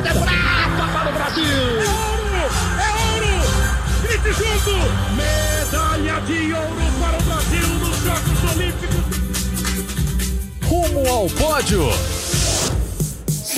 prata. É prata para o Brasil! É ouro! É ouro! Grite junto! Medalha de ouro para o Brasil nos Jogos Olímpicos! Rumo ao pódio!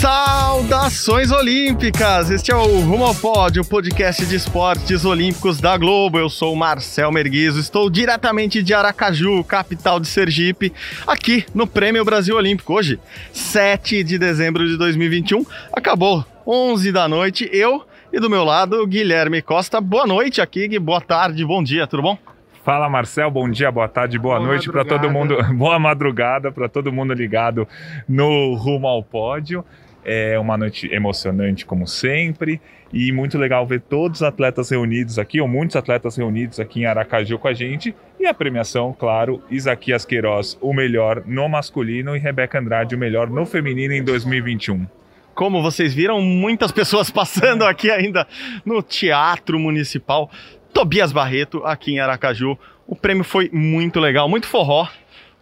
Saudações Olímpicas! Este é o Rumo ao Pódio, o podcast de esportes olímpicos da Globo. Eu sou o Marcel Merguizo, estou diretamente de Aracaju, capital de Sergipe, aqui no Prêmio Brasil Olímpico. Hoje, 7 de dezembro de 2021, acabou 11 da noite. Eu e do meu lado, Guilherme Costa. Boa noite aqui, boa tarde, bom dia, tudo bom? Fala Marcel, bom dia, boa tarde, boa, boa noite para todo mundo. Boa madrugada para todo mundo ligado no Rumo ao Pódio. É uma noite emocionante, como sempre, e muito legal ver todos os atletas reunidos aqui, ou muitos atletas reunidos aqui em Aracaju com a gente. E a premiação, claro, Isaquias Queiroz, o melhor no masculino, e Rebeca Andrade, o melhor no feminino em 2021. Como vocês viram, muitas pessoas passando aqui ainda no Teatro Municipal Tobias Barreto, aqui em Aracaju. O prêmio foi muito legal, muito forró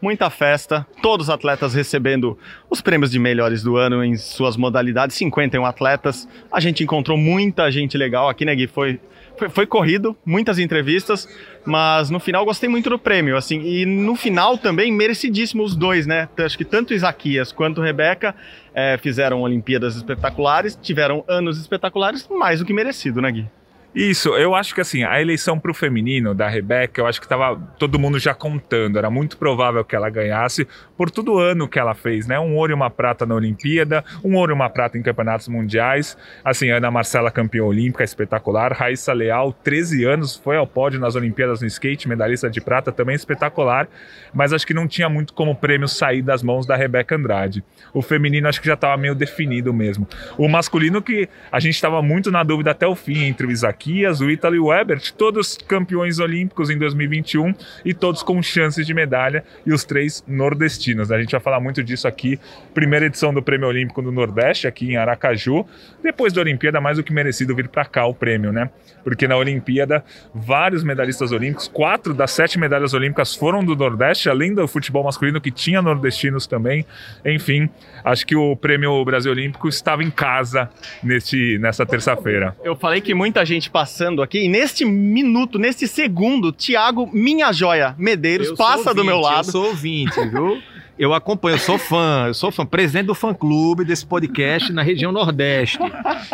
muita festa, todos os atletas recebendo os prêmios de melhores do ano em suas modalidades, 51 atletas. A gente encontrou muita gente legal aqui, né, Gui? Foi, foi, foi, corrido, muitas entrevistas, mas no final gostei muito do prêmio, assim, e no final também merecidíssimo os dois, né? Acho que tanto Isaquias quanto Rebeca é, fizeram Olimpíadas espetaculares, tiveram anos espetaculares, mais do que merecido, né, Gui? Isso, eu acho que assim, a eleição para o feminino da Rebeca, eu acho que estava todo mundo já contando, era muito provável que ela ganhasse por todo o ano que ela fez, né? Um ouro e uma prata na Olimpíada, um ouro e uma prata em campeonatos mundiais. Assim, Ana Marcela campeã olímpica, espetacular. Raíssa Leal, 13 anos, foi ao pódio nas Olimpíadas no skate, medalhista de prata, também espetacular. Mas acho que não tinha muito como prêmio sair das mãos da Rebeca Andrade. O feminino acho que já estava meio definido mesmo. O masculino que a gente estava muito na dúvida até o fim entre o Isaac Malaquias, o Ítalo e o Ebert, todos campeões olímpicos em 2021 e todos com chances de medalha, e os três nordestinos. A gente vai falar muito disso aqui. Primeira edição do Prêmio Olímpico do Nordeste, aqui em Aracaju. Depois da Olimpíada, mais do que merecido vir para cá o prêmio, né? Porque na Olimpíada, vários medalhistas olímpicos, quatro das sete medalhas olímpicas foram do Nordeste, além do futebol masculino, que tinha nordestinos também. Enfim, acho que o Prêmio Brasil Olímpico estava em casa neste, nessa terça-feira. Eu falei que muita gente passando aqui. E neste minuto, neste segundo, Tiago Minha Joia Medeiros eu passa ouvinte, do meu lado. Eu sou ouvinte, viu? Eu acompanho, eu sou fã, eu sou fã, presidente do fã-clube desse podcast na região Nordeste.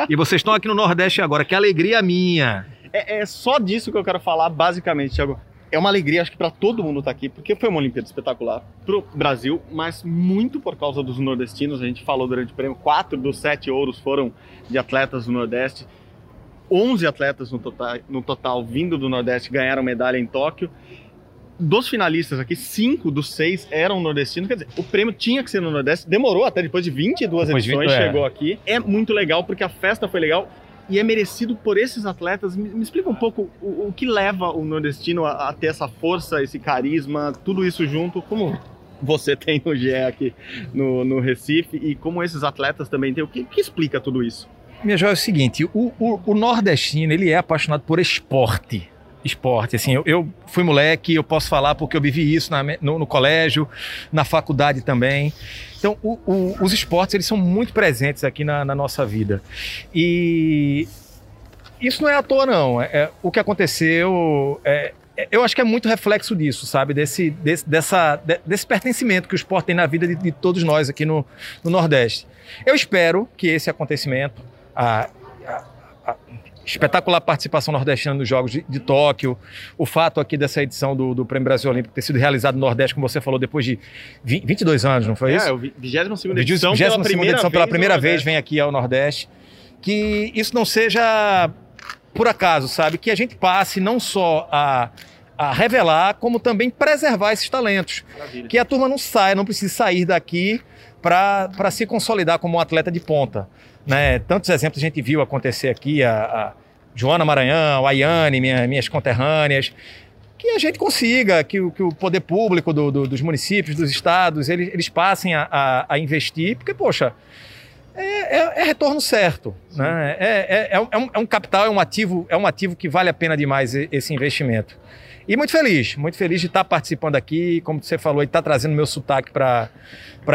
E vocês estão aqui no Nordeste agora, que alegria minha. É, é só disso que eu quero falar, basicamente, Tiago. É uma alegria, acho que para todo mundo estar tá aqui, porque foi uma Olimpíada espetacular pro Brasil, mas muito por causa dos nordestinos. A gente falou durante o prêmio, quatro dos sete ouros foram de atletas do Nordeste. 11 atletas no total, no total vindo do Nordeste ganharam medalha em Tóquio. Dos finalistas aqui, cinco dos seis eram nordestinos. Quer dizer, o prêmio tinha que ser no Nordeste. Demorou até depois de 22 depois edições, 20, é. chegou aqui. É muito legal porque a festa foi legal e é merecido por esses atletas. Me, me explica um pouco o, o, que leva o nordestino a, a, ter essa força, esse carisma, tudo isso junto. Como você tem no GE aqui no, no Recife e como esses atletas também têm. O que, que explica tudo isso? Minha joia é o seguinte, o, o, o, nordestino, ele é apaixonado por esporte. Esporte, assim, eu, eu, fui moleque, eu posso falar porque eu vivi isso na, no, no, colégio, na faculdade também. Então, o, os esportes, eles são muito presentes aqui na, na nossa vida. E isso não é à toa, não. É, é o que aconteceu é, é, eu acho que é muito reflexo disso, sabe? Desse, desse, dessa, desse pertencimento que o esporte tem na vida de, de todos nós aqui no, no, Nordeste. Eu espero que esse acontecimento a, a, a espetacular participação nordestina nos Jogos de, de, Tóquio, o fato aqui dessa edição do, do Prêmio Brasil Olímpico ter sido realizado no Nordeste, como você falou, depois de 20, 22 anos, não foi isso? É, o 22 edição, 22 pela primeira edição pela primeira vez vem aqui ao Nordeste. Que isso não seja por acaso, sabe? Que a gente passe não só a a revelar, como também preservar esses talentos. Maravilha. Que a turma não saia, não precise sair daqui para se consolidar como um atleta de ponta. Né? Tantos exemplos a gente viu acontecer aqui, a, a Joana Maranhão, a Iane, minha, minhas conterrâneas, que a gente consiga, que, que o poder público do, do, dos municípios, dos estados, eles, eles passem a, a, a investir, porque, poxa, é, é, é, retorno certo. Né? É, é, é, um, é, um, capital, é um ativo, é um ativo que vale a pena demais esse investimento. E muito feliz, muito feliz de estar participando aqui, como você falou, e estar trazendo meu sotaque para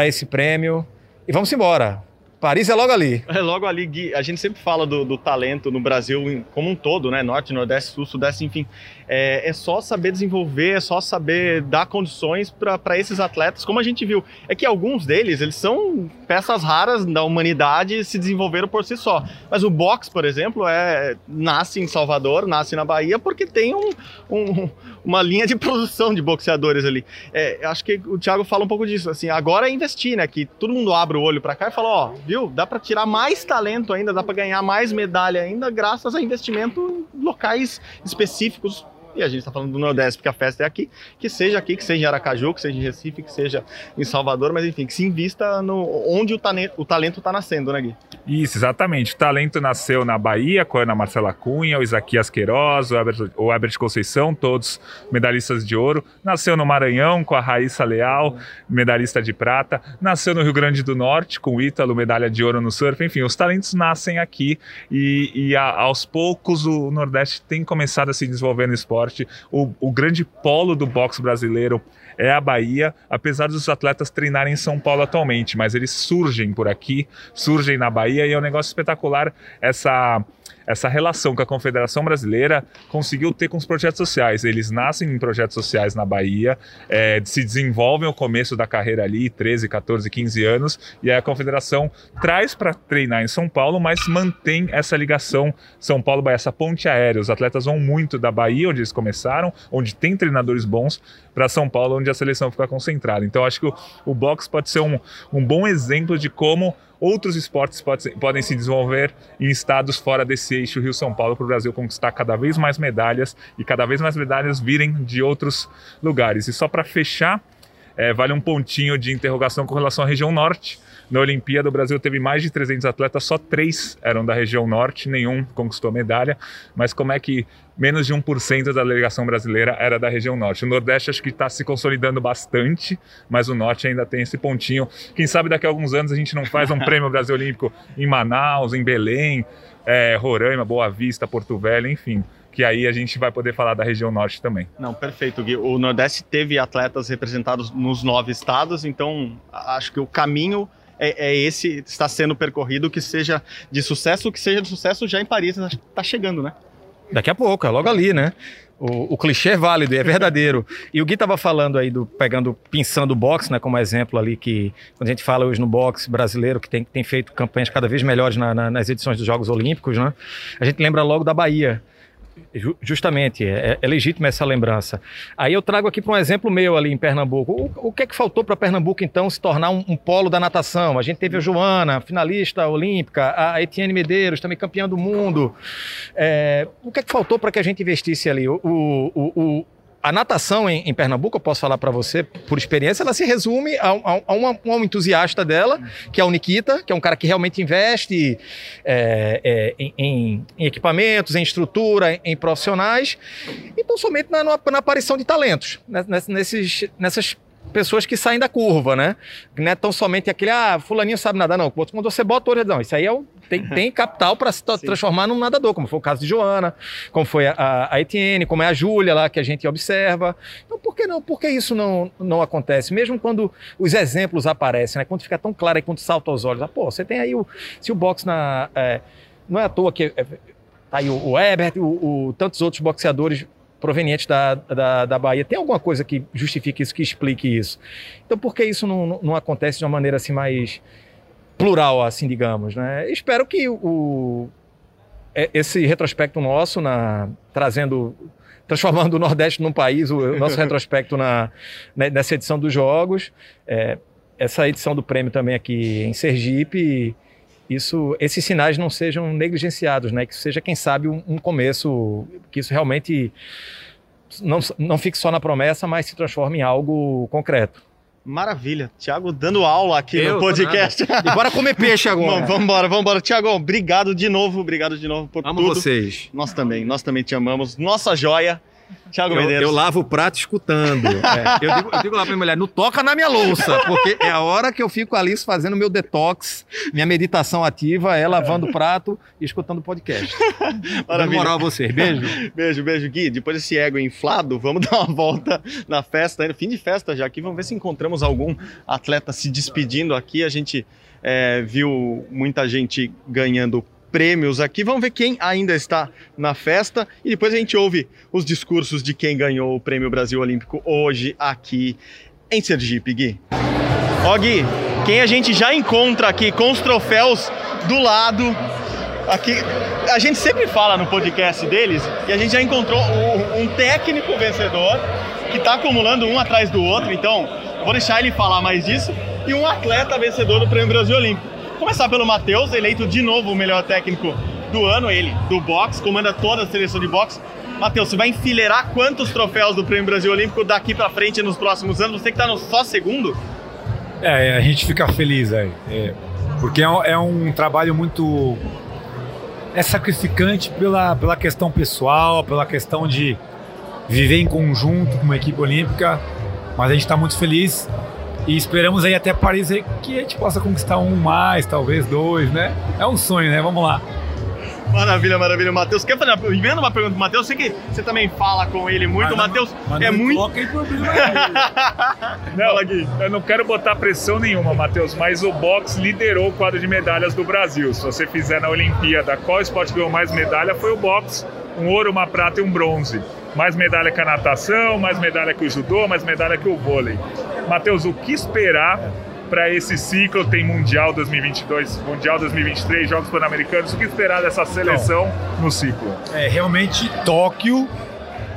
esse prêmio. E vamos embora. Paris é logo ali. É logo ali, Gui. A gente sempre fala do, do talento no Brasil como um todo, né? Norte, Nordeste, Sul, Sudeste, enfim. É, é só saber desenvolver, é só saber dar condições para esses atletas, como a gente viu. É que alguns deles, eles são peças raras da humanidade se desenvolveram por si só. Mas o boxe, por exemplo, é nasce em Salvador, nasce na Bahia, porque tem um, um, uma linha de produção de boxeadores ali. É, acho que o Thiago fala um pouco disso. Assim, agora é investir, né? Que todo mundo abre o olho para cá e fala, ó, viu? Dá para tirar mais talento ainda, dá para ganhar mais medalha ainda, graças a investimento em locais específicos e a gente está falando do Nordeste porque a festa é aqui, que seja aqui, que seja em Aracaju, que seja em Recife, que seja em Salvador, mas enfim, que se invista no onde o, o talento está nascendo, né, Gui? Isso, exatamente. O talento nasceu na Bahia, com a Ana Marcela Cunha, o Isaquias Queiroz, o Herbert, o Herbert Conceição, todos medalhistas de ouro. Nasceu no Maranhão, com a Raíssa Leal, medalhista de prata. Nasceu no Rio Grande do Norte, com o Ítalo, medalha de ouro no surf. Enfim, os talentos nascem aqui e, e a, aos poucos o Nordeste tem começado a se desenvolver no esporte forte. O, o grande polo do boxe brasileiro é a Bahia, apesar dos atletas treinarem em São Paulo atualmente, mas eles surgem por aqui, surgem na Bahia e é um negócio espetacular essa essa relação que a Confederação Brasileira conseguiu ter com os projetos sociais. Eles nascem em projetos sociais na Bahia, é, se desenvolvem ao começo da carreira ali, 13, 14, 15 anos, e aí a Confederação traz para treinar em São Paulo, mas mantém essa ligação São Paulo-Bahia, essa ponte aérea. Os atletas vão muito da Bahia, onde eles começaram, onde tem treinadores bons, para São Paulo, onde a seleção fica concentrada. Então acho que o, o boxe pode ser um, um bom exemplo de como outros esportes pode, podem se desenvolver em estados fora desse eixo Rio-São Paulo para o Brasil conquistar cada vez mais medalhas e cada vez mais medalhas virem de outros lugares. E só para fechar, é, vale um pontinho de interrogação com relação à região norte. Na Olimpíada, o Brasil teve mais de 300 atletas, só três eram da região norte, nenhum conquistou medalha. Mas como é que menos de 1% da delegação brasileira era da região norte? O Nordeste acho que está se consolidando bastante, mas o Norte ainda tem esse pontinho. Quem sabe daqui a alguns anos a gente não faz um prêmio Brasil Olímpico em Manaus, em Belém, é, Roraima, Boa Vista, Porto Velho, enfim que aí a gente vai poder falar da região norte também. Não, perfeito, Gui. O Nordeste teve atletas representados nos nove estados, então acho que o caminho é, é, esse está sendo percorrido que seja de sucesso, que seja de sucesso já em Paris está chegando, né? Daqui a pouco, é logo ali, né? O, o clichê é válido, é verdadeiro. e o Gui estava falando aí do pegando, pensando o boxe, né, como exemplo ali que quando a gente fala hoje no boxe brasileiro que tem, tem feito campanhas cada vez melhores na, na, nas edições dos Jogos Olímpicos, né? A gente lembra logo da Bahia, Justamente, é, é legítima essa lembrança. Aí eu trago aqui para um exemplo meu ali em Pernambuco. O, o que é que faltou para Pernambuco, então, se tornar um, um, polo da natação? A gente teve a Joana, finalista olímpica, a Etienne Medeiros, também campeã do mundo. É, o que é que faltou para que a gente investisse ali? O, o, o, a natação em, em, Pernambuco, eu posso falar para você, por experiência, ela se resume a, a, a uma, um entusiasta dela, que é o Nikita, que é um cara que realmente investe é, é, em, em, em, equipamentos, em estrutura, em, profissionais, então somente na, na aparição de talentos, né, nesses, nessas pessoas que saem da curva, né? Não é tão somente aquele, ah, fulaninho sabe nadar, não. Quando você bota o não, isso aí é o, tem, tem capital para se transformar num nadador, como foi o caso de Joana, como foi a, a Etienne, como é a Júlia lá, que a gente observa. Então, por que não? Por que isso não, não acontece? Mesmo quando os exemplos aparecem, né? Quando fica tão claro aí, quando salta aos olhos, ah, pô, você tem aí o, se o boxe na... É, não é à toa que... É, tá aí o, o Herbert, o, o, tantos outros boxeadores provenientes da, da, da, Bahia. Tem alguma coisa que justifique isso, que explique isso? Então, por que isso não, não acontece de uma maneira assim mais plural, assim, digamos? Né? Espero que o, é, esse retrospecto nosso, na, trazendo transformando o Nordeste num país, o, nosso retrospecto na, né, nessa edição dos Jogos, é, essa edição do prêmio também aqui em Sergipe, isso, esses sinais não sejam negligenciados, né? Que seja, quem sabe, um, um começo, que isso realmente não, não fique só na promessa, mas se transforme em algo concreto. Maravilha. Tiago dando aula aqui Eu, no podcast. E bora comer peixe agora. vamos embora, vamos embora. Tiago, obrigado de novo, obrigado de novo por Amo tudo. vocês. Nós também, nós também te amamos. Nossa joia. Thiago Eu, Medeiros. eu lavo o prato escutando. É, eu, digo, eu digo lá pra minha mulher, não toca na minha louça, porque é a hora que eu fico ali fazendo meu detox, minha meditação ativa, é lavando o prato e escutando o podcast. Maravilha. moral a vocês. Beijo. Beijo, beijo, Gui. Depois desse ego inflado, vamos dar uma volta na festa, fim de festa já aqui. Vamos ver se encontramos algum atleta se despedindo aqui. A gente é, viu muita gente ganhando prêmios aqui. Vamos ver quem ainda está na festa e depois a gente ouve os discursos de quem ganhou o Prêmio Brasil Olímpico hoje aqui em Sergipe, Gui. Ó, Gui, quem a gente já encontra aqui com os troféus do lado Aqui, a gente sempre fala no podcast deles e a gente já encontrou um, técnico vencedor que está acumulando um atrás do outro, então vou deixar ele falar mais disso, e um atleta vencedor do Prêmio Brasil Olímpico. Começar pelo Matheus, eleito de novo o melhor técnico do ano, ele, do boxe, comanda toda a seleção de boxe. Matheus, você vai enfileirar quantos troféus do Prêmio Brasil Olímpico daqui para frente nos próximos anos? Você que está no só segundo? É, a gente fica feliz aí. É, porque é, um- é um trabalho muito. É sacrificante pela, pela questão pessoal, pela questão de viver em conjunto com uma equipe olímpica. Mas a gente está muito feliz e esperamos aí até Paris aí que a gente possa conquistar um mais, talvez dois, né? É um sonho, né? Vamos lá. Maravilha, maravilha. Matheus, quer fazer uma, emenda uma pergunta pro Matheus? Sei que você também fala com ele muito. Matheus é muito. Coloca problema aí. Não, eu não quero botar pressão nenhuma, Matheus, mas o boxe liderou o quadro de medalhas do Brasil. Se você fizer na Olimpíada qual esporte ganhou mais medalha, foi o boxe. Um ouro, uma prata e um bronze. Mais medalha que a natação, mais medalha que o judô, mais medalha que o vôlei. Matheus, o que esperar para esse ciclo? Tem Mundial 2022, Mundial 2023, Jogos Pan-Americanos. O que esperar dessa seleção no ciclo? é, realmente Tóquio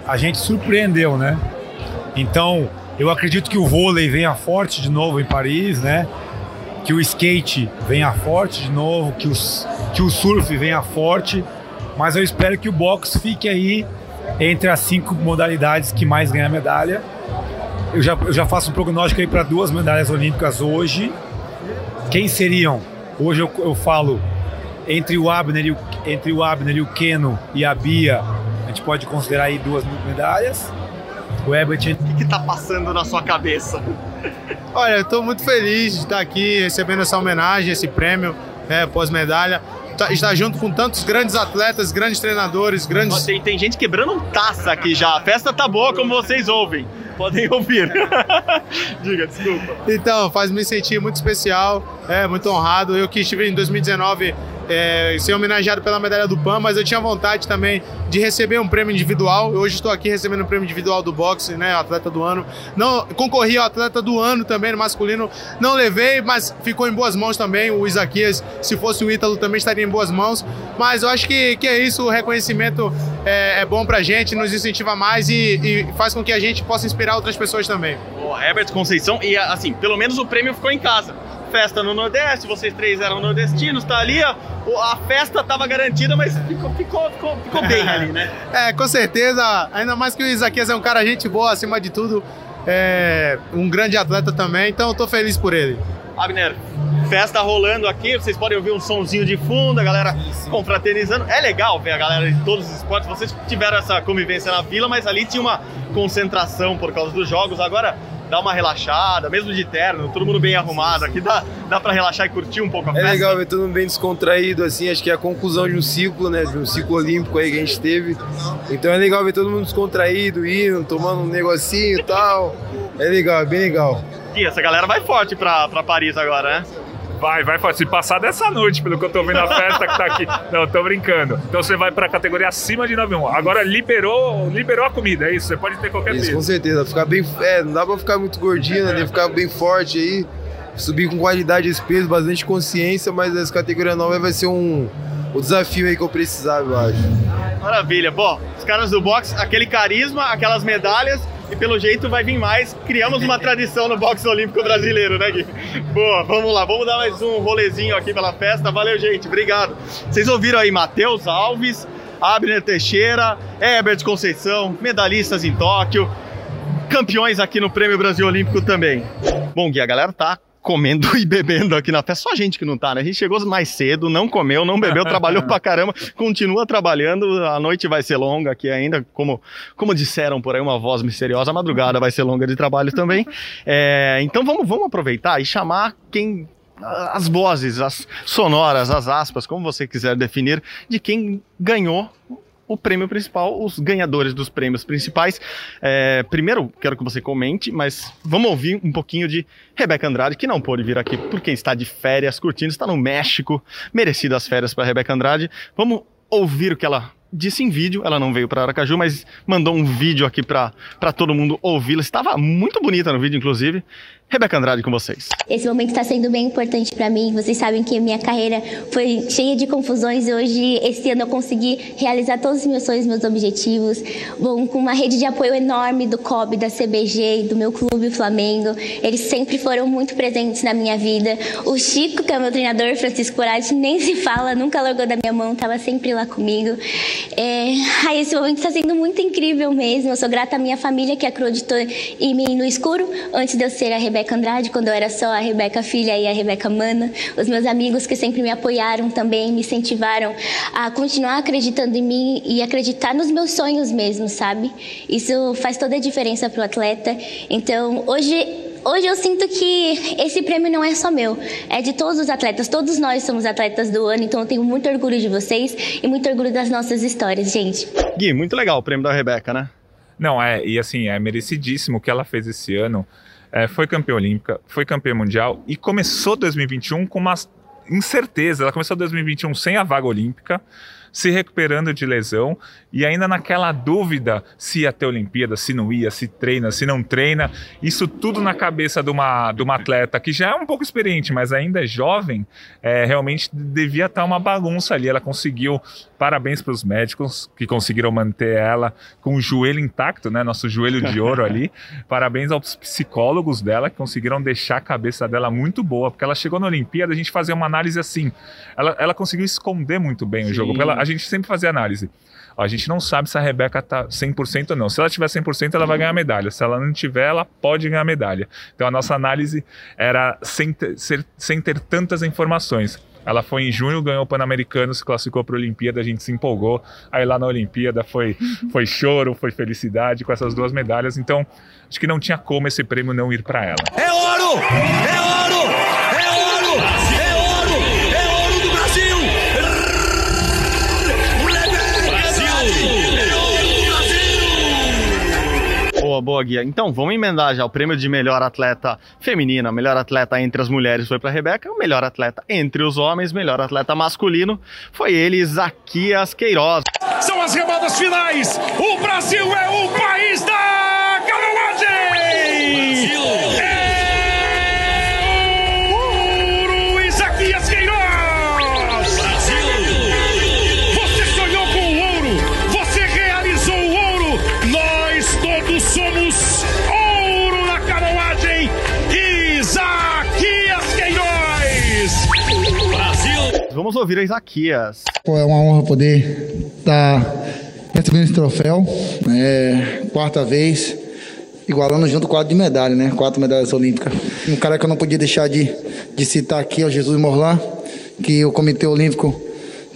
a gente surpreendeu, né? Então, eu acredito que o vôlei venha forte de novo em Paris, né? Que o skate venha forte de novo, que, os, que o surf venha forte, mas eu espero que o boxe fique aí entre as cinco modalidades que mais ganha medalha. Eu já, eu já faço um prognóstico aí para duas medalhas olímpicas hoje. Quem seriam? Hoje eu, eu falo entre o Abner e o, entre o Abner e o Keno e a Bia, a gente pode considerar aí duas medalhas. O Ebert O que, que tá passando na sua cabeça? Olha, eu tô muito feliz de estar aqui recebendo essa homenagem, esse prêmio é, pós-medalha. Tá- Estar junto com tantos grandes atletas, grandes treinadores, grandes. Tem, tem gente quebrando taça aqui já. A festa tá boa, como vocês ouvem. Podem ouvir. Diga, desculpa. Então, faz me sentir muito especial, é muito honrado. Eu que estive em 2019 é, ser homenageado pela medalha do PAN, mas eu tinha vontade também de receber um prêmio individual. Hoje estou aqui recebendo o prêmio individual do boxe, né, atleta do ano. Não concorri ao atleta do ano também no masculino, não levei, mas ficou em boas mãos também. O Isaquias, se fosse o Ítalo, também estaria em boas mãos. Mas eu acho que, que é isso, o reconhecimento é, é bom pra gente, nos incentiva mais e, e faz com que a gente possa inspirar outras pessoas também. O Herbert Conceição, e assim, pelo menos o prêmio ficou em casa. Festa no Nordeste, vocês três eram nordestinos, tá ali, ó. A festa tava garantida, mas ficou, ficou, ficou, ficou bem ali, né? É, com certeza. Ainda mais que o Isaquias é um cara gente boa, acima de tudo. É um grande atleta também, então eu tô feliz por ele. Abner, festa rolando aqui, vocês podem ouvir um sonzinho de fundo, a galera confraternizando. É legal ver a galera de todos os esportes. Vocês tiveram essa convivência na vila, mas ali tinha uma concentração por causa dos jogos. Agora dá uma relaxada, mesmo de terno, todo mundo bem arrumado. Aqui dá, dá pra relaxar e curtir um pouco a É festa. legal ver todo mundo bem descontraído, assim, acho que é a conclusão de um ciclo, né? De um ciclo olímpico aí que a gente teve. Então é legal ver todo mundo descontraído, indo, tomando um negocinho e tal. É legal, é bem legal. Ih, essa galera vai forte pra, pra Paris agora, né? Vai, vai, se passar dessa noite, pelo que eu tô vendo a festa que tá aqui. Não, tô brincando. Então você vai pra categoria acima de 9.1. Agora liberou, liberou a comida, é isso? Você pode ter qualquer Isso, com peso. certeza. Ficar bem. É, não dá pra ficar muito gordinho, né? Tem que ficar bem forte aí. Subir com qualidade esse peso, bastante consciência, mas essa categoria nova vai ser um, o desafio aí que eu precisava, eu acho. Maravilha. Bom, os caras do boxe, aquele carisma, aquelas medalhas e pelo jeito vai vir mais. Criamos uma tradição no boxe olímpico brasileiro, né, Gui? Boa, vamos lá. Vamos dar mais um rolezinho aqui pela festa. Valeu, gente. Obrigado. Vocês ouviram aí Matheus Alves, Abner Teixeira, Herbert Conceição, medalhistas em Tóquio, campeões aqui no Prêmio Brasil Olímpico também. Bom, Gui, a galera tá comendo e bebendo aqui na festa. Só a gente que não tá, né? A gente chegou mais cedo, não comeu, não bebeu, trabalhou pra caramba, continua trabalhando. A noite vai ser longa aqui ainda, como, como disseram por aí, uma voz misteriosa. A madrugada vai ser longa de trabalho também. É, então vamos, vamos aproveitar e chamar quem as vozes, as sonoras, as aspas, como você quiser definir, de quem ganhou o prêmio principal, os ganhadores dos prêmios principais. É, primeiro, quero que você comente, mas vamos ouvir um pouquinho de Rebeca Andrade, que não pôde vir aqui porque está de férias, curtindo, está no México, merecidas férias para Rebeca Andrade. Vamos ouvir o que ela disse em vídeo, ela não veio para Aracaju, mas mandou um vídeo aqui para todo mundo ouvi-la. Estava muito bonita no vídeo, inclusive. Rebeca Andrade com vocês. Esse momento está sendo bem importante para mim. Vocês sabem que a minha carreira foi cheia de confusões e hoje, esse ano, eu consegui realizar todos os meus sonhos, meus objetivos. Bom, com uma rede de apoio enorme do COB, da CBG do meu clube, o Flamengo. Eles sempre foram muito presentes na minha vida. O Chico, que é meu treinador, Francisco Corati, nem se fala, nunca largou da minha mão, estava sempre lá comigo. É... Ai, esse momento está sendo muito incrível mesmo. Eu sou grata à minha família que acreditou em mim no escuro antes de eu ser a Rebeca Rebeca Andrade, quando eu era só a Rebeca Filha e a Rebeca Mana. Os meus amigos que sempre me apoiaram também, me incentivaram a continuar acreditando em mim e acreditar nos meus sonhos mesmo, sabe? Isso faz toda a diferença para o atleta. Então, hoje Hoje eu sinto que esse prêmio não é só meu, é de todos os atletas. Todos nós somos atletas do ano, então eu tenho muito orgulho de vocês e muito orgulho das nossas histórias, gente. Gui, muito legal o prêmio da Rebeca, né? Não, é, e assim, é merecidíssimo o que ela fez esse ano é, foi campeã olímpica, foi campeã mundial e começou 2021 com uma incerteza. Ela começou 2021 sem a vaga olímpica se recuperando de lesão e ainda naquela dúvida se ia ter Olimpíada, se não ia, se treina, se não treina. Isso tudo na cabeça de uma, de uma atleta que já é um pouco experiente, mas ainda é jovem, é, realmente devia estar uma bagunça ali. Ela conseguiu, parabéns para os médicos que conseguiram manter ela com o joelho intacto, né? Nosso joelho de ouro ali. Parabéns aos psicólogos dela que conseguiram deixar a cabeça dela muito boa, porque ela chegou na Olimpíada, a gente fazia uma análise assim. Ela, ela conseguiu esconder muito bem Sim. o jogo, porque ela, gente sempre fazia análise. A gente não sabe se a Rebeca tá 100% ou não. Se ela tiver 100%, ela vai ganhar medalha. Se ela não tiver, ela pode ganhar medalha. Então a nossa análise era sem ter, sem ter tantas informações. Ela foi em junho, ganhou o Pan-Americano, se classificou para a Olimpíada, a gente se empolgou. Aí lá na Olimpíada foi, foi choro, foi felicidade com essas duas medalhas. Então, acho que não tinha como esse prêmio não ir para ela. É ouro! É ouro! Boa, boa, Guia. Então, vamos emendar já. O prêmio de melhor atleta feminina, melhor atleta entre as mulheres foi para Rebeca. O melhor atleta entre os homens, melhor atleta masculino foi ele, Zaquias Queiroz. São as remadas finais. O Brasil é o país da Vamos ouvir a Isaquias. É uma honra poder estar tá recebendo esse troféu. É, quarta vez, igualando junto quatro de medalha, né? Quatro medalhas olímpicas. Um cara que eu não podia deixar de, de citar aqui é o Jesus Morlan, que o Comitê Olímpico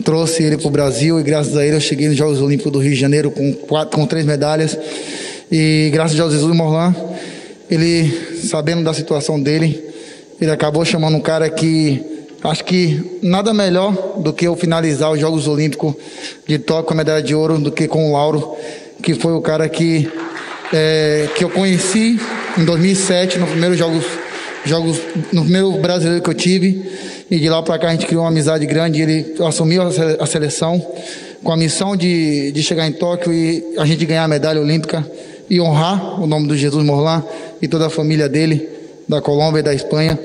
trouxe ele para o Brasil e graças a ele eu cheguei nos Jogos Olímpicos do Rio de Janeiro com, quatro, com três medalhas. E graças ao Jesus Morlan, ele, sabendo da situação dele, ele acabou chamando um cara que Acho que nada melhor do que eu finalizar os Jogos Olímpicos de Tóquio com a medalha de ouro do que com o Lauro, que foi o cara que, é, que eu conheci em 2007, no primeiro Jogos, jogos, no primeiro brasileiro que eu tive. E de lá para cá a gente criou uma amizade grande. Ele assumiu a seleção com a missão de, de chegar em Tóquio e a gente ganhar a medalha olímpica e honrar o nome do Jesus Morlan e toda a família dele, da Colômbia e da Espanha.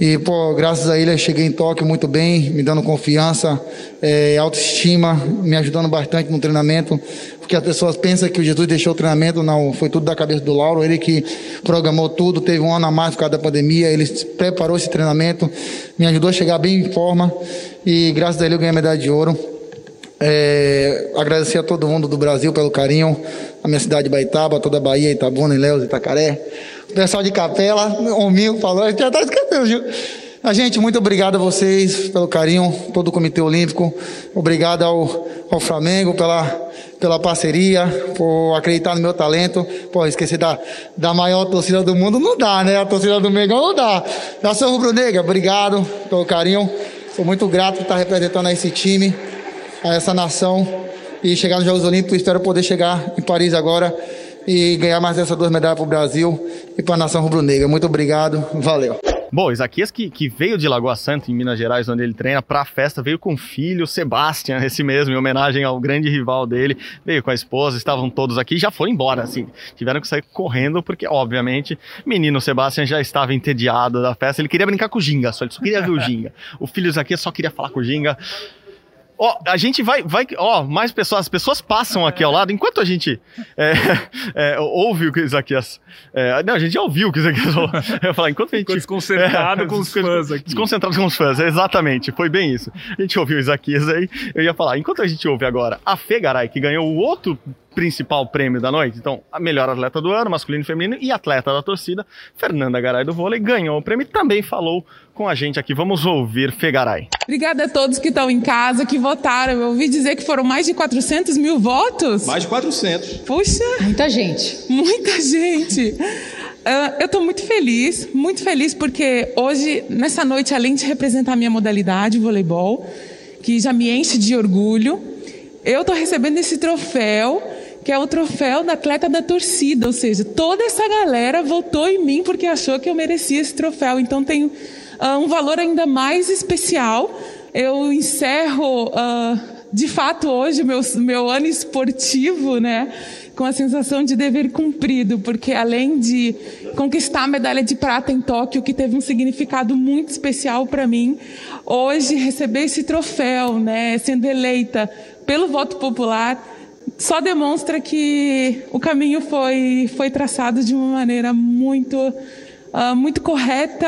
E, pô, graças a ele eu cheguei em Tóquio muito bem, me dando confiança, é, autoestima, me ajudando bastante no treinamento, porque as pessoas pensam que o Jesus deixou o treinamento, não, foi tudo da cabeça do Lauro, ele que programou tudo, teve um ano a mais por causa da pandemia, ele preparou esse treinamento, me ajudou a chegar bem em forma e graças a ele eu ganhei a medalha de ouro. É, agradecer a todo mundo do Brasil pelo carinho, a minha cidade de Baitaba, toda a Bahia, Itabuna, Ilhéus, Itacaré. Pessoal de Capela, o Mil falou, já tá esquecendo, viu? A gente, muito obrigado a vocês pelo carinho, todo o Comitê Olímpico. Obrigado ao, ao Flamengo pela, pela parceria, por acreditar no meu talento. Pô, esquecer da, da maior torcida do mundo não dá, né? A torcida do Mengão não dá. Nação Rubro-Negra, obrigado pelo carinho. Sou muito grato por estar representando esse time, a essa nação e chegar nos Jogos Olímpicos. Espero poder chegar em Paris agora e ganhar mais essas duas medalhas para o Brasil e para a nação rubro-negra. Muito obrigado, valeu. Bom, Isaquias que, que veio de Lagoa Santa, em Minas Gerais, onde ele treina, para a festa, veio com o filho, Sebastian, esse mesmo, em homenagem ao grande rival dele, veio com a esposa, estavam todos aqui, já foram embora, assim, tiveram que sair correndo, porque, obviamente, menino Sebastian já estava entediado da festa, ele queria brincar com o Ginga, só, ele só queria ver o Ginga. O filho Isaquias só queria falar com o Ginga, Ó, a gente vai, vai, ó, mais pessoas, as pessoas passam aqui ao lado, enquanto a gente é, é, ouve o que Isaquias, é, não, a gente já ouviu o que Isaquias falou, eu ia falar, enquanto a gente... Ficou desconcentrado é, com os fãs aqui. Desconcentrado com os fãs, exatamente, foi bem isso. A gente ouviu o Isaquias aí, eu ia falar, enquanto a gente ouve agora a Fê Garay, que ganhou o outro principal prêmio da noite. Então, a melhor atleta do ano, masculino e feminino, e atleta da torcida, Fernanda Garay do vôlei, ganhou o prêmio e também falou com a gente aqui. Vamos ouvir Fegaray. Obrigada a todos que estão em casa, que votaram. Eu ouvi dizer que foram mais de 400 mil votos. Mais de 400. Puxa! Muita gente. Muita gente. Uh, eu estou muito feliz, muito feliz porque hoje, nessa noite, além de representar a minha modalidade, o voleibol, que já me enche de orgulho, eu estou recebendo esse troféu que é o troféu da atleta da torcida, ou seja, toda essa galera votou em mim porque achou que eu merecia esse troféu. Então tem uh, um valor ainda mais especial. Eu encerro, uh, de fato, hoje meu, meu ano esportivo, né? Com a sensação de dever cumprido, porque além de conquistar a medalha de prata em Tóquio, que teve um significado muito especial para mim, hoje receber esse troféu, né, sendo eleita pelo voto popular, só demonstra que o caminho foi, foi traçado de uma maneira muito, uh, muito correta,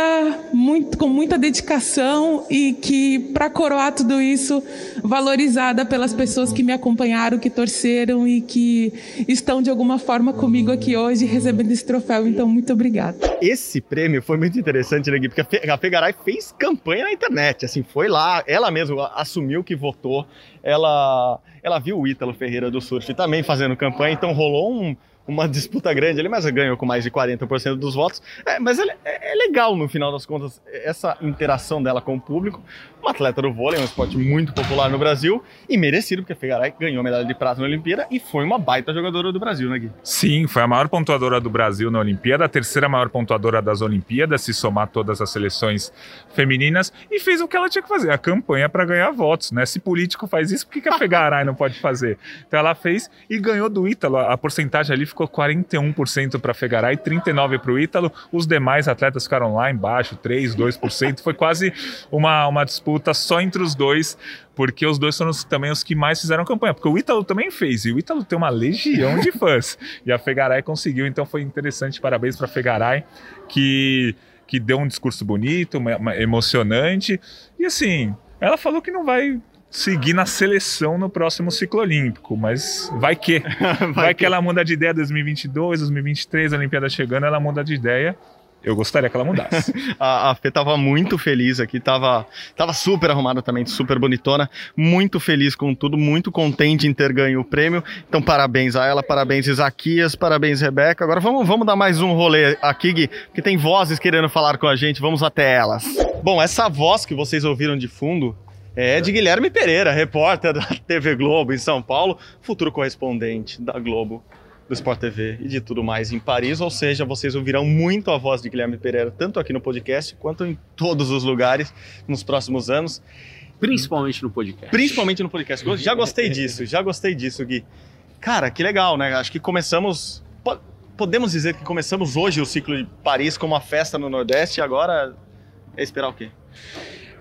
muito, com muita dedicação e que, para coroar tudo isso, valorizada pelas pessoas que me acompanharam, que torceram e que estão de alguma forma comigo aqui hoje recebendo esse troféu. Então, muito obrigada. Esse prêmio foi muito interessante, né, Gui? Porque a Fegaray fez campanha na internet, assim, foi lá, ela mesma assumiu que votou, ela ela viu o Ítalo Ferreira do Surf também fazendo campanha, então rolou um, uma disputa grande ali, mas ganhou com mais de 40% dos votos. É, mas é, é, legal, no final das contas, essa interação dela com o público. Uma atleta do vôlei, um esporte muito popular no Brasil e merecido, porque a Fegaray ganhou a medalha de prata na Olimpíada e foi uma baita jogadora do Brasil, né, Gui? Sim, foi a maior pontuadora do Brasil na Olimpíada, a terceira maior pontuadora das Olimpíadas, se somar todas as seleções femininas, e fez o que ela tinha que fazer, a campanha para ganhar votos, né? Se político faz isso, por que, que a Fegaray não pode fazer? Então ela fez e ganhou do Ítalo, a porcentagem ali ficou 41% para Fegaray, 39% para o Ítalo. Os demais atletas ficaram lá embaixo, 3%, 2%. Foi quase uma, uma disputa só entre os dois, porque os dois foram também os que mais fizeram campanha. Porque o Ítalo também fez, e o Ítalo tem uma legião de fãs. e a Fegaray conseguiu, então foi interessante. Parabéns para Fegaray, que, que deu um discurso bonito, uma, uma, emocionante. E assim, ela falou que não vai seguir na seleção no próximo ciclo olímpico, mas vai que. vai, vai que. que ela muda de ideia 2022, 2023, a Olimpíada chegando, ela muda de ideia. Eu gostaria que ela mudasse. a, a Fê tava muito feliz aqui, tava, tava super arrumada também, super bonitona, muito feliz com tudo, muito contente em ter ganho o prêmio. Então, parabéns a ela, parabéns Isaquias, parabéns Rebeca. Agora vamos, vamos dar mais um rolê aqui, Gui, que tem vozes querendo falar com a gente, vamos até elas. Bom, essa voz que vocês ouviram de fundo é de Guilherme Pereira, repórter da TV Globo em São Paulo, futuro correspondente da Globo, do Sport TV e de tudo mais em Paris. Ou seja, vocês ouvirão muito a voz de Guilherme Pereira, tanto aqui no podcast quanto em todos os lugares nos próximos anos. Principalmente no podcast. Principalmente no podcast. Já gostei disso, já gostei disso, Gui. Cara, que legal, né? Acho que começamos. Podemos dizer que começamos hoje o ciclo de Paris com uma festa no Nordeste e agora é esperar o quê?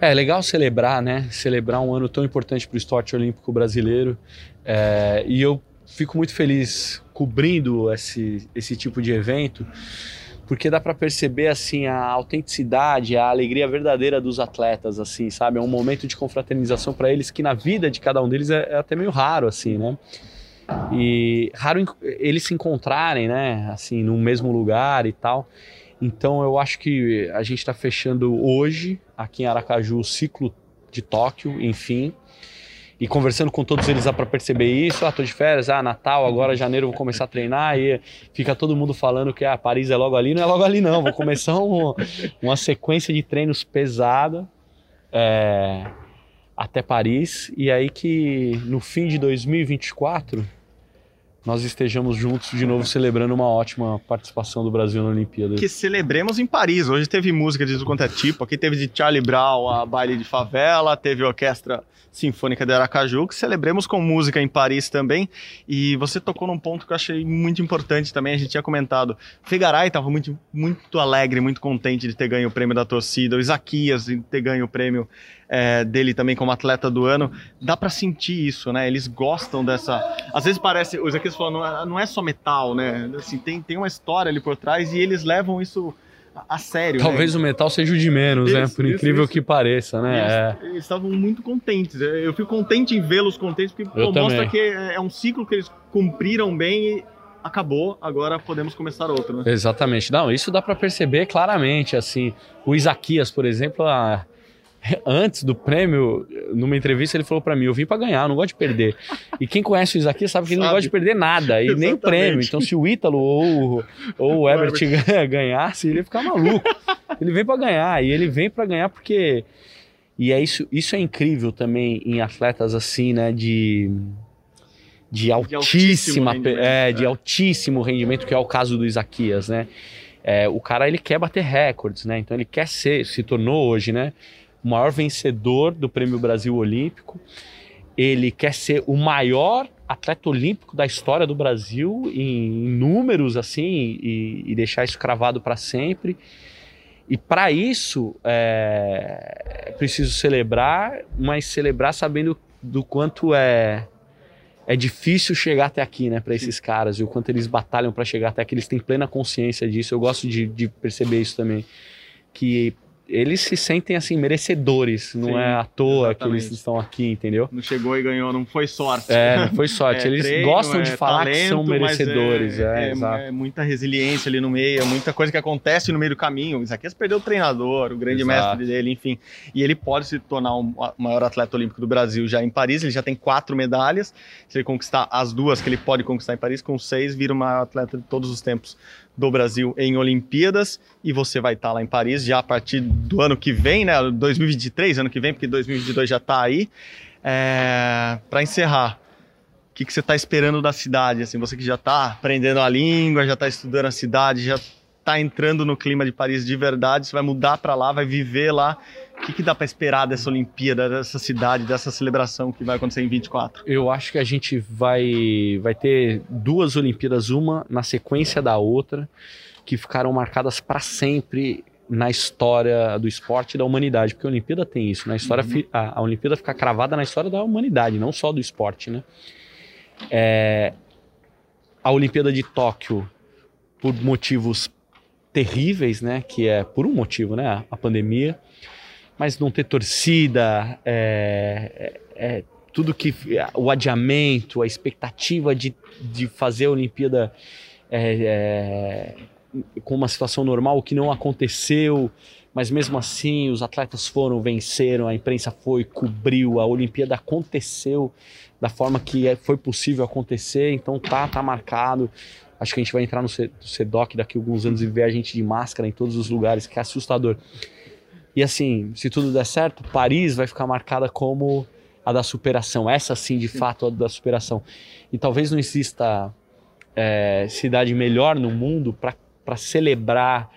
É legal celebrar, né? Celebrar um ano tão importante para o esporte olímpico brasileiro. É, e eu fico muito feliz cobrindo esse, esse tipo de evento, porque dá para perceber assim a autenticidade, a alegria verdadeira dos atletas, assim, sabe? É um momento de confraternização para eles que na vida de cada um deles é, é até meio raro, assim, né? E raro eles se encontrarem, né? Assim, no mesmo lugar e tal. Então eu acho que a gente está fechando hoje, aqui em Aracaju, o ciclo de Tóquio, enfim. E conversando com todos eles dá para perceber isso. Ah, tô de férias, ah, Natal, agora janeiro vou começar a treinar. E fica todo mundo falando que ah, Paris é logo ali. Não é logo ali, não. Vou começar um- uma sequência de treinos pesada é, até Paris. E aí que no fim de 2024 nós estejamos juntos de novo celebrando uma ótima participação do Brasil na Olimpíada. Que celebremos em Paris. Hoje teve música de tudo quanto é tipo. Aqui teve de Charlie Brown a baile de favela, teve orquestra sinfônica de Aracaju, que celebremos com música em Paris também. E você tocou num ponto que eu achei muito importante também, a gente tinha comentado. Fegaray estava muito, muito alegre, muito contente de ter ganho o prêmio da torcida. O Isaquias de ter ganho o prêmio é, dele também como atleta do ano. Dá pra sentir isso, né? Eles gostam dessa. Às vezes parece. O Isaquias falou, não é, é só metal, né? Assim, tem, tem uma história ali por trás e eles levam isso a- sério. Talvez né? o metal seja o de menos, né? Isso, Por isso, incrível isso. que pareça, né? É. Eles, eles estavam muito contentes. Eu fico contente em vê-los contentes, porque pô, mostra que é um ciclo que eles cumpriram bem e acabou, agora podemos começar outro, né? Exatamente. Não, isso dá pra perceber claramente, assim. O Isaquias, por exemplo, a- antes do prêmio, numa entrevista ele falou pra mim, eu vim pra ganhar, eu não gosto de perder. E quem conhece o Isaquias sabe que ele não Sabe. gosta de perder nada, e nem o Exatamente. prêmio. Então se o Ítalo ou, o- ou o Ebert ganhasse, ele ia ficar maluco. Ele vem pra ganhar, e ele vem pra ganhar porque... E é isso, isso é incrível também em atletas assim, né, de... De altíssimo altíssima, rendimento, é, de é. altíssimo rendimento, que é o caso do Isaquias, né? É, o cara ele quer bater recordes, né? Então ele quer ser, se tornou hoje, né? O maior vencedor do Prêmio Brasil Olímpico. Ele quer ser o maior atleta olímpico da história do Brasil em números assim e, e deixar isso cravado para sempre. E para isso é, é preciso celebrar, mas celebrar sabendo do quanto é é difícil chegar até aqui, né, para esses caras, e o quanto eles batalham para chegar até aqui, eles têm plena consciência disso. Eu gosto de, de perceber isso também, que eles se sentem assim merecedores, não Sim, é à toa que exatamente. eles estão aqui, entendeu? Não chegou e ganhou, não foi sorte. É, não foi sorte. É eles treino, gostam de é falar que são talento, mas merecedores, é, é, exato. é muita resiliência ali no meio, é muita coisa que acontece no meio do caminho. O Isaquias perdeu o treinador, o grande Exato. mestre dele, enfim. E ele pode se tornar o maior atleta olímpico do Brasil já em Paris. Ele já tem quatro medalhas. Se ele conquistar as duas que ele pode conquistar em Paris, com seis, vira o maior atleta de todos os tempos do Brasil em Olimpíadas. E você vai estar lá em Paris já a partir do ano que vem, né? 2023, ano que vem, porque 2022 já está aí. É... Para encerrar, o que, que você está esperando da cidade? Assim, você que já está aprendendo a língua, já está estudando a cidade, já está entrando no clima de Paris de verdade, você vai mudar para lá, vai viver lá. O que, que dá para esperar dessa Olimpíada, dessa cidade, dessa celebração que vai acontecer em 24? Eu acho que a gente vai, vai ter duas Olimpíadas, uma na sequência da outra, que ficaram marcadas para sempre na história do esporte e da humanidade, porque a Olimpíada tem isso, né? a, história fi- a, a Olimpíada fica cravada na história da humanidade, não só do esporte, né? É, a Olimpíada de Tóquio, por motivos terríveis, né? Que é por um motivo, né? A pandemia, mas não ter torcida, é, é- é tudo que o adiamento, a expectativa de, de fazer a Olimpíada é, é, com uma situação normal, que não aconteceu, mas mesmo assim os atletas foram, venceram, a imprensa foi, cobriu, a Olimpíada aconteceu da forma que é- foi possível acontecer, então tá, tá marcado. Acho que a gente vai entrar no C- no CEDOC daqui a alguns anos e ver a gente de máscara em todos os lugares, que é assustador. E assim, se tudo der certo, Paris vai ficar marcada como a da superação. Essa sim, de fato, a da superação. E talvez não exista é, cidade melhor no mundo para celebrar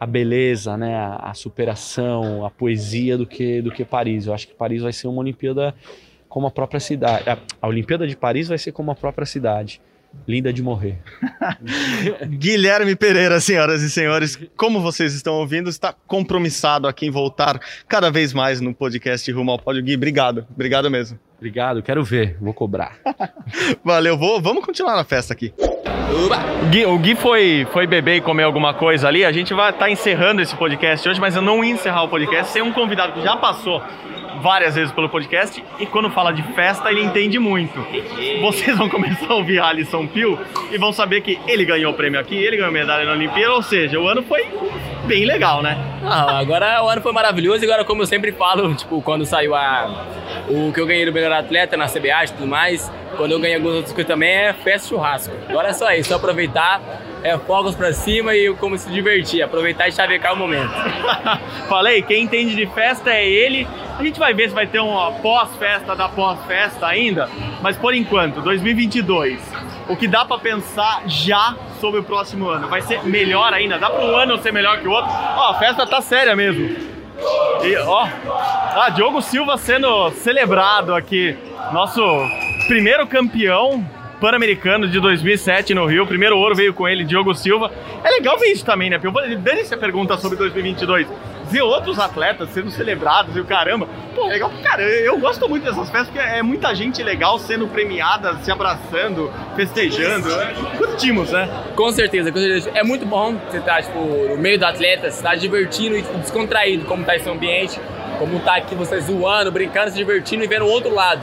a beleza, né, a, a superação, a poesia do que, do que Paris. Eu acho que Paris vai ser uma Olimpíada como a própria cidade. A, a Olimpíada de Paris vai ser como a própria cidade. Linda de morrer. Guilherme Pereira, senhoras e senhores, como vocês estão ouvindo, está compromissado aqui em voltar cada vez mais no podcast Rumo ao Pódio. Gui, obrigado, obrigado mesmo. Obrigado, quero ver, vou cobrar. Valeu, vou, vamos continuar na festa aqui. Gui, o Gui foi, foi beber e comer alguma coisa ali. A gente vai estar encerrando esse podcast hoje, mas eu não ia encerrar o podcast sem um convidado que já passou várias vezes pelo podcast e quando fala de festa ele entende muito. Vocês vão começar a ouvir Alisson Pio e vão saber que ele ganhou o prêmio aqui, ele ganhou medalha na Olimpíada, ou seja, o ano foi bem legal, né? Não, agora o ano foi maravilhoso e agora, como eu sempre falo, tipo, quando saiu a, o que eu ganhei do melhor atleta na CBA e tudo mais, quando eu ganhei alguns outros coisas também, é festa churrasco. Agora é só isso, só aproveitar, é fogos pra cima e como se divertir, aproveitar e chavecar o momento. Falei, quem entende de festa é ele. A gente vai ver se vai ter uma pós-festa da pós-festa ainda, mas por enquanto, 2022, o que dá pra pensar já sobre o próximo ano? Vai ser melhor ainda? Dá para um ano ser melhor que o outro? Ó, a festa tá séria mesmo. E, ó, ah, Diogo Silva sendo celebrado aqui, nosso primeiro campeão pan-americano de 2007 no Rio, primeiro ouro veio com ele, Diogo Silva. É legal ver isso também, né? Dane-se a pergunta sobre 2022 ver outros atletas sendo celebrados e o caramba. Pô, legal caramba. Eu gosto muito dessas festas porque é muita gente legal sendo premiada, se abraçando, festejando. Curtimos, né? Com certeza, com certeza. É muito bom você estar, tá, tipo, no meio do atleta, você tá divertindo e tipo, descontraído, como tá esse ambiente, como tá aqui você zoando, brincando, se divertindo e vendo o outro lado.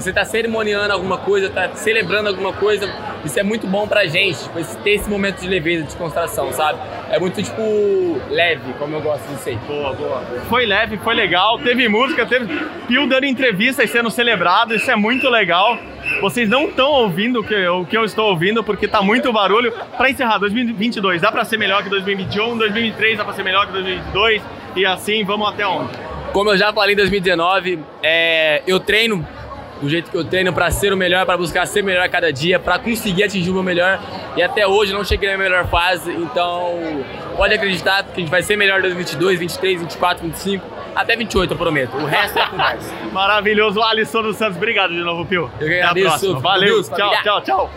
Você tá cerimoniando alguma coisa, tá celebrando alguma coisa, isso é muito bom pra gente, tipo, ter esse momento de leveza, de descontração, sabe? É muito, tipo, leve, como eu gosto de ser. Boa, boa. Foi leve, foi legal, teve música, teve Pio dando entrevistas sendo celebrado, isso é muito legal. Vocês não estão ouvindo o que, o que eu estou ouvindo, porque tá muito barulho. Pra encerrar, 2022 dá pra ser melhor que 2021, 2023 dá pra ser melhor que 2022, e assim vamos até onde? Como eu já falei em 2019, é, eu treino do jeito que eu treino para ser o melhor, para buscar ser melhor a cada dia, para conseguir atingir o meu melhor. E até hoje não cheguei na melhor fase, então pode acreditar que a gente vai ser melhor em 2022, 23, 24, 25, até 28 eu prometo. O resto é conversa. Maravilhoso, Alisson dos Santos. Obrigado de novo, Pio. Eu que agradeço. Valeu, Deus, tchau, tchau, tchau.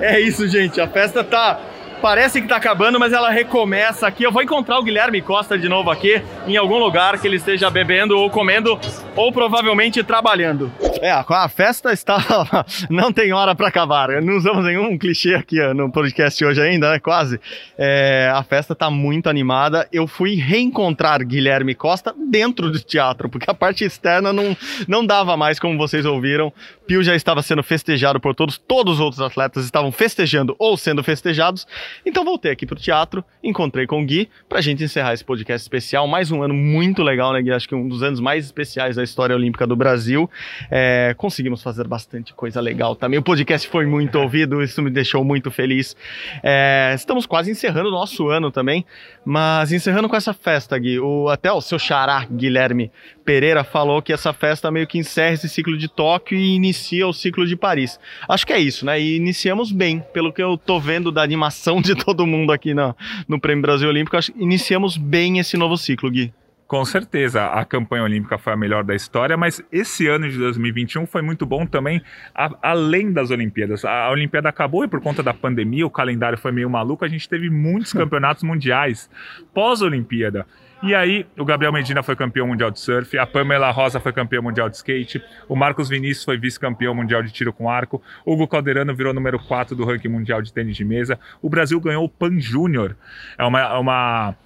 É isso, gente. A festa tá parece que tá acabando, mas ela recomeça aqui. Eu vou encontrar o Guilherme Costa de novo aqui, em algum lugar que ele esteja bebendo ou comendo, ou provavelmente trabalhando. É, a festa está. não tem hora para acabar. Não usamos nenhum clichê aqui no podcast hoje ainda, né? Quase. É, a festa tá muito animada. Eu fui reencontrar Guilherme Costa dentro do teatro, porque a parte externa não, não dava mais, como vocês ouviram. Pio já estava sendo festejado por todos, todos os outros atletas estavam festejando ou sendo festejados. Então voltei aqui pro teatro, encontrei com o Gui pra gente encerrar esse podcast especial. Mais um ano muito legal, né, Gui? Acho que um dos anos mais especiais da história olímpica do Brasil. É, conseguimos fazer bastante coisa legal também. O podcast foi muito ouvido, isso me deixou muito feliz. É, estamos quase encerrando o nosso ano também, mas encerrando com essa festa, Gui. O, até o seu xará, Guilherme Pereira, falou que essa festa meio que encerra esse ciclo de Tóquio e inicia o ciclo de Paris. Acho que é isso, né? E iniciamos bem, pelo que eu tô vendo da animação de todo mundo aqui no, no Prêmio Brasil Olímpico, acho que iniciamos bem esse novo ciclo, Gui. Com certeza, a campanha olímpica foi a melhor da história, mas esse ano de 2021 foi muito bom também, a, além das Olimpíadas. A, a Olimpíada acabou e por conta da pandemia, o calendário foi meio maluco, a gente teve muitos campeonatos mundiais pós-Olimpíada. E aí, o Gabriel Medina foi campeão mundial de surf, a Pamela Rosa foi campeã mundial de skate, o Marcos Vinícius foi vice-campeão mundial de tiro com arco, o Hugo Calderano virou número 4 do ranking mundial de tênis de mesa, o Brasil ganhou o Pan Júnior. É uma, é uma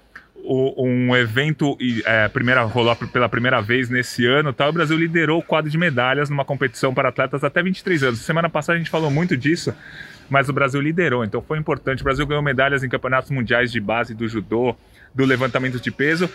um evento é, primeira, rolou pela primeira vez nesse ano, tá? o Brasil liderou o quadro de medalhas numa competição para atletas até 23 anos. Semana passada a gente falou muito disso, mas o Brasil liderou, então foi importante. O Brasil ganhou medalhas em campeonatos mundiais de base do judô, do levantamento de peso.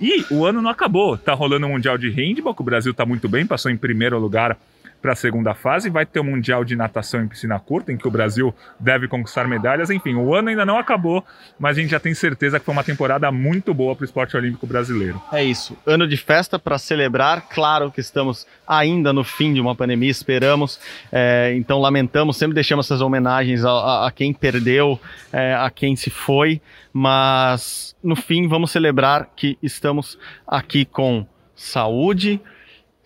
E o ano não acabou. Tá rolando o Mundial de Handball, que o Brasil tá muito bem, passou em primeiro lugar para a segunda fase. Vai ter o Mundial de Natação em Piscina Curta, em que o Brasil deve conquistar medalhas. Enfim, o ano ainda não acabou, mas a gente já tem certeza que foi uma temporada muito boa para o esporte olímpico brasileiro. É isso. Ano de festa para celebrar. Claro que estamos ainda no fim de uma pandemia, esperamos. É, então, lamentamos, sempre deixamos essas homenagens a, a, a quem perdeu, é, a quem se foi. Mas, no fim, vamos celebrar que estamos aqui com saúde,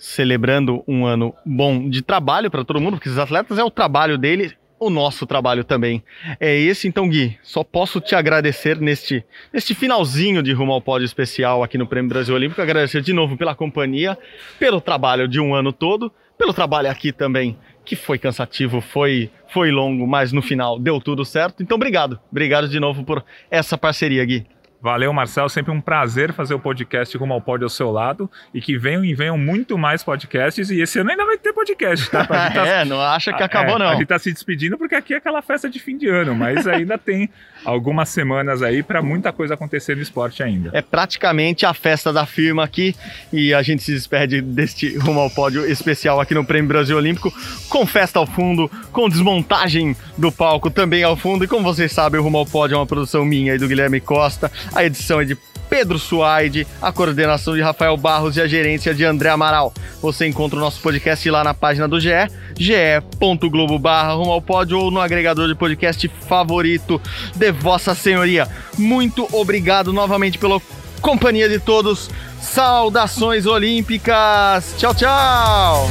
celebrando um ano bom de trabalho para todo mundo, porque os atletas é o trabalho dele, o nosso trabalho também. É esse, então, Gui, só posso te agradecer neste, neste finalzinho de Rumo ao Pódio Especial aqui no Prêmio Brasil Olímpico, agradecer de novo pela companhia, pelo trabalho de um ano todo, pelo trabalho aqui também, que foi cansativo, foi, foi longo, mas no final deu tudo certo. Então, obrigado. Obrigado de novo por essa parceria, Gui. Valeu, Marcel. Sempre um prazer fazer o podcast Rumo ao Pódio ao seu lado. E que venham e venham muito mais podcasts. E esse ano ainda vai ter podcast, tá? Tá- é, não acha que acabou, é, não. A gente tá se despedindo porque aqui é aquela festa de fim de ano, mas ainda tem algumas semanas aí para muita coisa acontecer no esporte ainda. É praticamente a festa da firma aqui e a gente se despede deste rumo ao pódio especial aqui no Prêmio Brasil Olímpico, com festa ao fundo, com desmontagem do palco também ao fundo. E como vocês sabem, o Rumo ao Pódio é uma produção minha e do Guilherme Costa. A edição é de Pedro Suaide, a coordenação de Rafael Barros e a gerência de André Amaral. Você encontra o nosso podcast lá na página do GE, ge.globo barra pódio ou no agregador de podcast favorito de Vossa Senhoria. Muito obrigado novamente pela companhia de todos. Saudações olímpicas. Tchau, tchau.